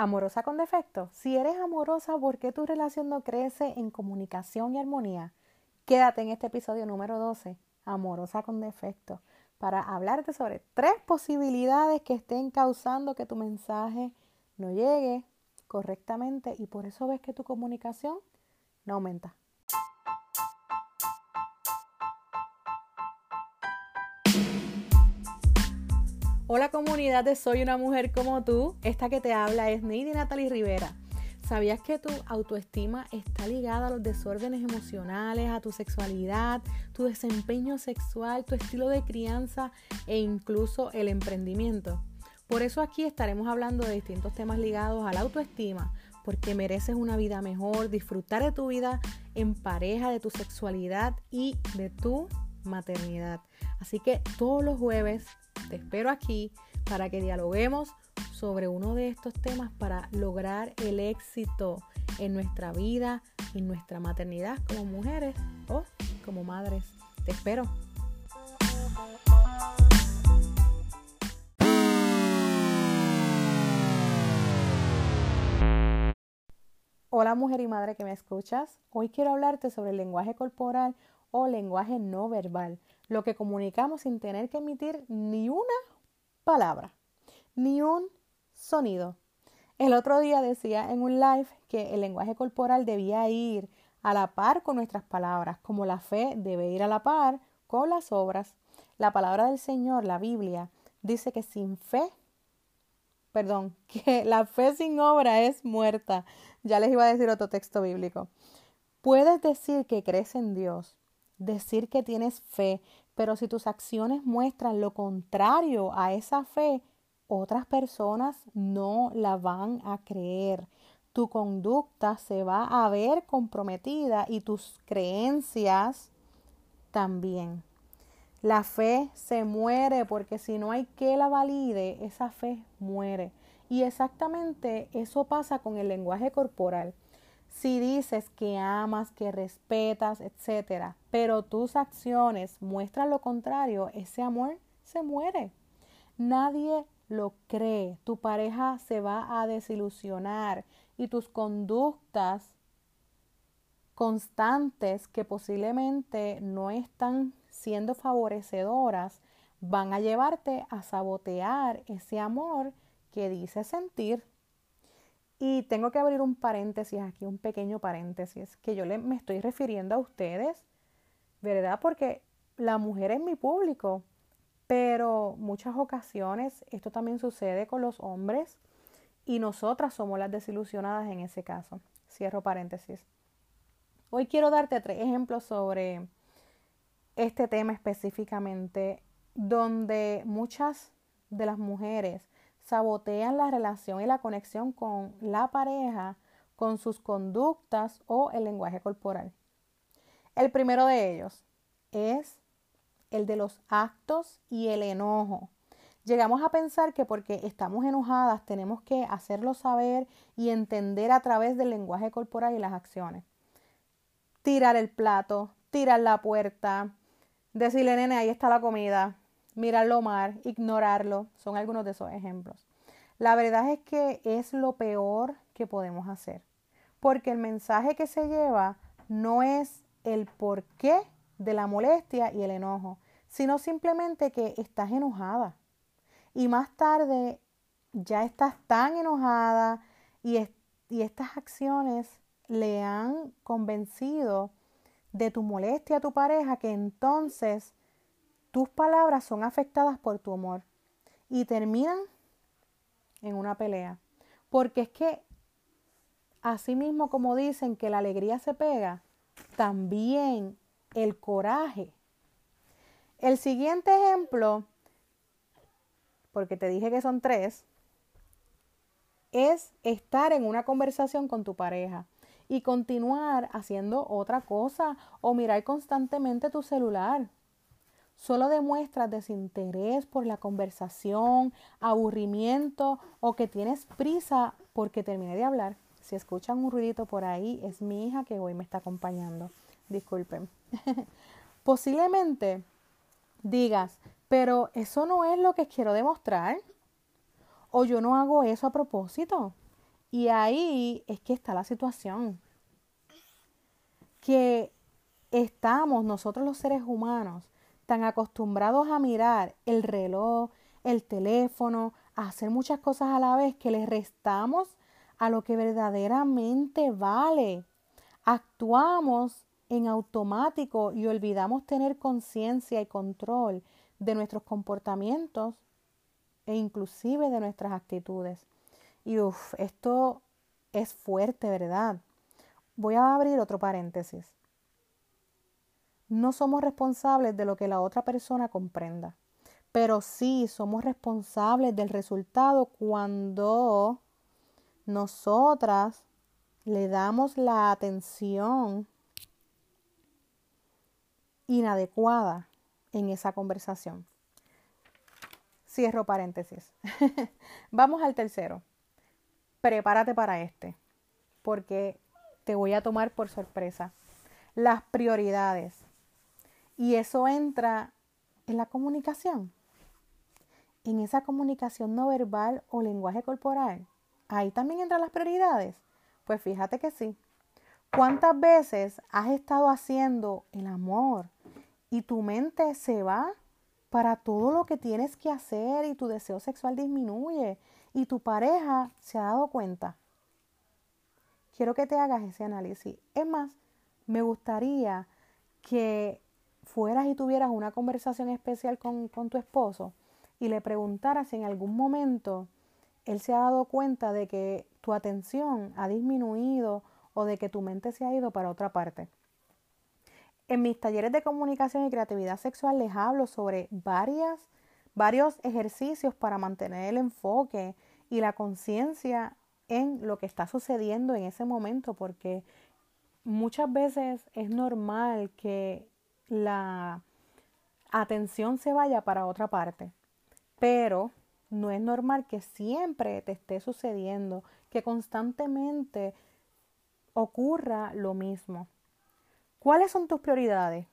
Amorosa con defecto. Si eres amorosa, ¿por qué tu relación no crece en comunicación y armonía? Quédate en este episodio número 12, Amorosa con defecto, para hablarte sobre tres posibilidades que estén causando que tu mensaje no llegue correctamente y por eso ves que tu comunicación no aumenta. Hola comunidad de Soy una mujer como tú. Esta que te habla es Neidi Natalie Rivera. ¿Sabías que tu autoestima está ligada a los desórdenes emocionales, a tu sexualidad, tu desempeño sexual, tu estilo de crianza e incluso el emprendimiento? Por eso aquí estaremos hablando de distintos temas ligados a la autoestima, porque mereces una vida mejor, disfrutar de tu vida en pareja, de tu sexualidad y de tu maternidad. Así que todos los jueves te espero aquí para que dialoguemos sobre uno de estos temas para lograr el éxito en nuestra vida, en nuestra maternidad como mujeres o como madres. Te espero. Hola mujer y madre que me escuchas. Hoy quiero hablarte sobre el lenguaje corporal o lenguaje no verbal lo que comunicamos sin tener que emitir ni una palabra, ni un sonido. El otro día decía en un live que el lenguaje corporal debía ir a la par con nuestras palabras, como la fe debe ir a la par con las obras. La palabra del Señor, la Biblia, dice que sin fe, perdón, que la fe sin obra es muerta. Ya les iba a decir otro texto bíblico. Puedes decir que crees en Dios, decir que tienes fe, pero si tus acciones muestran lo contrario a esa fe, otras personas no la van a creer. Tu conducta se va a ver comprometida y tus creencias también. La fe se muere porque si no hay que la valide, esa fe muere. Y exactamente eso pasa con el lenguaje corporal. Si dices que amas, que respetas, etcétera, pero tus acciones muestran lo contrario, ese amor se muere. Nadie lo cree. Tu pareja se va a desilusionar y tus conductas constantes que posiblemente no están siendo favorecedoras van a llevarte a sabotear ese amor que dice sentir. Y tengo que abrir un paréntesis aquí, un pequeño paréntesis, que yo le, me estoy refiriendo a ustedes, ¿verdad? Porque la mujer es mi público, pero muchas ocasiones esto también sucede con los hombres y nosotras somos las desilusionadas en ese caso. Cierro paréntesis. Hoy quiero darte tres ejemplos sobre este tema específicamente, donde muchas de las mujeres sabotean la relación y la conexión con la pareja con sus conductas o el lenguaje corporal. El primero de ellos es el de los actos y el enojo. Llegamos a pensar que porque estamos enojadas tenemos que hacerlo saber y entender a través del lenguaje corporal y las acciones. Tirar el plato, tirar la puerta, decirle, nene, ahí está la comida, mirarlo mar, ignorarlo, son algunos de esos ejemplos. La verdad es que es lo peor que podemos hacer, porque el mensaje que se lleva no es el porqué de la molestia y el enojo, sino simplemente que estás enojada. Y más tarde ya estás tan enojada y, y estas acciones le han convencido de tu molestia a tu pareja que entonces tus palabras son afectadas por tu amor y terminan en una pelea. Porque es que, así mismo como dicen que la alegría se pega, también el coraje. El siguiente ejemplo, porque te dije que son tres, es estar en una conversación con tu pareja y continuar haciendo otra cosa o mirar constantemente tu celular solo demuestras desinterés por la conversación, aburrimiento o que tienes prisa porque terminé de hablar. Si escuchan un ruidito por ahí, es mi hija que hoy me está acompañando. Disculpen. Posiblemente digas, pero eso no es lo que quiero demostrar. O yo no hago eso a propósito. Y ahí es que está la situación. Que estamos nosotros los seres humanos tan acostumbrados a mirar el reloj, el teléfono, a hacer muchas cosas a la vez que le restamos a lo que verdaderamente vale. Actuamos en automático y olvidamos tener conciencia y control de nuestros comportamientos e inclusive de nuestras actitudes. Y uff, esto es fuerte, ¿verdad? Voy a abrir otro paréntesis. No somos responsables de lo que la otra persona comprenda, pero sí somos responsables del resultado cuando nosotras le damos la atención inadecuada en esa conversación. Cierro paréntesis. Vamos al tercero. Prepárate para este, porque te voy a tomar por sorpresa. Las prioridades. Y eso entra en la comunicación. En esa comunicación no verbal o lenguaje corporal. Ahí también entran las prioridades. Pues fíjate que sí. ¿Cuántas veces has estado haciendo el amor y tu mente se va para todo lo que tienes que hacer y tu deseo sexual disminuye y tu pareja se ha dado cuenta. Quiero que te hagas ese análisis. Es más, me gustaría que fueras y tuvieras una conversación especial con, con tu esposo y le preguntaras si en algún momento él se ha dado cuenta de que tu atención ha disminuido o de que tu mente se ha ido para otra parte. En mis talleres de comunicación y creatividad sexual les hablo sobre varias, varios ejercicios para mantener el enfoque y la conciencia en lo que está sucediendo en ese momento, porque muchas veces es normal que la atención se vaya para otra parte, pero no es normal que siempre te esté sucediendo, que constantemente ocurra lo mismo. ¿Cuáles son tus prioridades?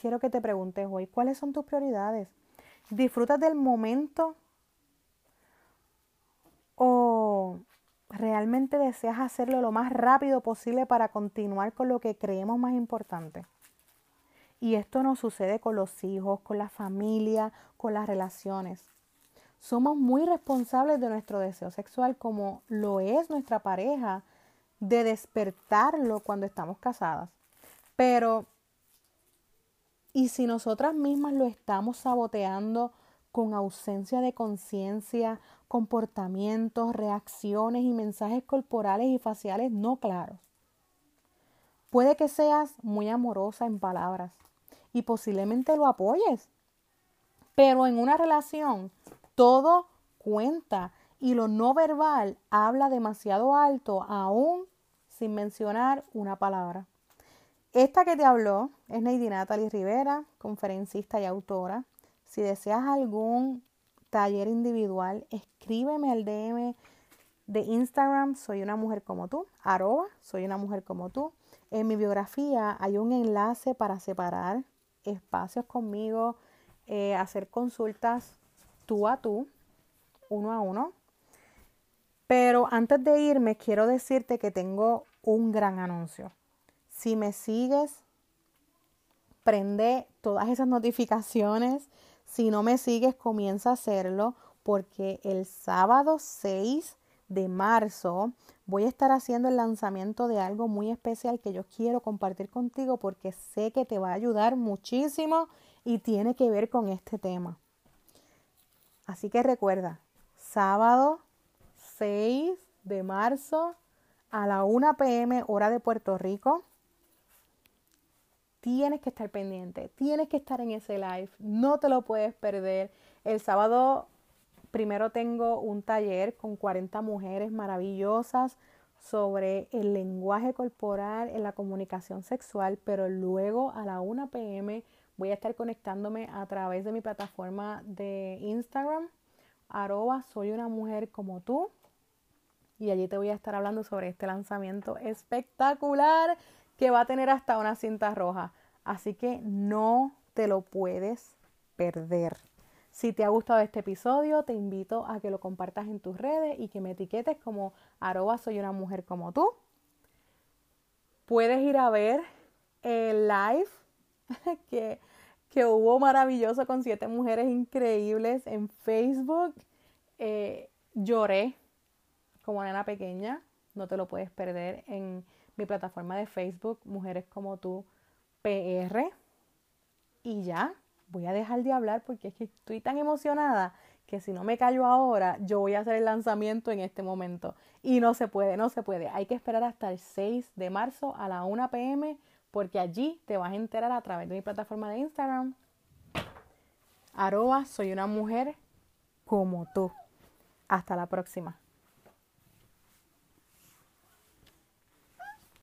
Quiero que te preguntes hoy, ¿cuáles son tus prioridades? ¿Disfrutas del momento o realmente deseas hacerlo lo más rápido posible para continuar con lo que creemos más importante? Y esto nos sucede con los hijos, con la familia, con las relaciones. Somos muy responsables de nuestro deseo sexual como lo es nuestra pareja, de despertarlo cuando estamos casadas. Pero, ¿y si nosotras mismas lo estamos saboteando con ausencia de conciencia, comportamientos, reacciones y mensajes corporales y faciales no claros? Puede que seas muy amorosa en palabras y posiblemente lo apoyes, pero en una relación todo cuenta y lo no verbal habla demasiado alto aún sin mencionar una palabra. Esta que te habló es Neidy Natalie Rivera, conferencista y autora. Si deseas algún taller individual, escríbeme al DM de Instagram, soy una mujer como tú, arroba, soy una mujer como tú. En mi biografía hay un enlace para separar espacios conmigo, eh, hacer consultas tú a tú, uno a uno. Pero antes de irme, quiero decirte que tengo un gran anuncio. Si me sigues, prende todas esas notificaciones. Si no me sigues, comienza a hacerlo porque el sábado 6 de marzo voy a estar haciendo el lanzamiento de algo muy especial que yo quiero compartir contigo porque sé que te va a ayudar muchísimo y tiene que ver con este tema. Así que recuerda, sábado 6 de marzo a la 1 pm hora de Puerto Rico tienes que estar pendiente, tienes que estar en ese live, no te lo puedes perder. El sábado primero tengo un taller con 40 mujeres maravillosas sobre el lenguaje corporal en la comunicación sexual, pero luego a la 1 pm voy a estar conectándome a través de mi plataforma de Instagram, arroba soy una mujer como tú, y allí te voy a estar hablando sobre este lanzamiento espectacular que va a tener hasta una cinta roja. Así que no te lo puedes perder. Si te ha gustado este episodio, te invito a que lo compartas en tus redes y que me etiquetes como arroba soy una mujer como tú. Puedes ir a ver el live que, que hubo maravilloso con siete mujeres increíbles en Facebook. Eh, lloré como nena pequeña, no te lo puedes perder en mi plataforma de Facebook, Mujeres como tú PR. Y ya, voy a dejar de hablar porque es que estoy tan emocionada que si no me callo ahora, yo voy a hacer el lanzamiento en este momento. Y no se puede, no se puede. Hay que esperar hasta el 6 de marzo a la 1 pm porque allí te vas a enterar a través de mi plataforma de Instagram. Arroba, soy una mujer como tú. Hasta la próxima.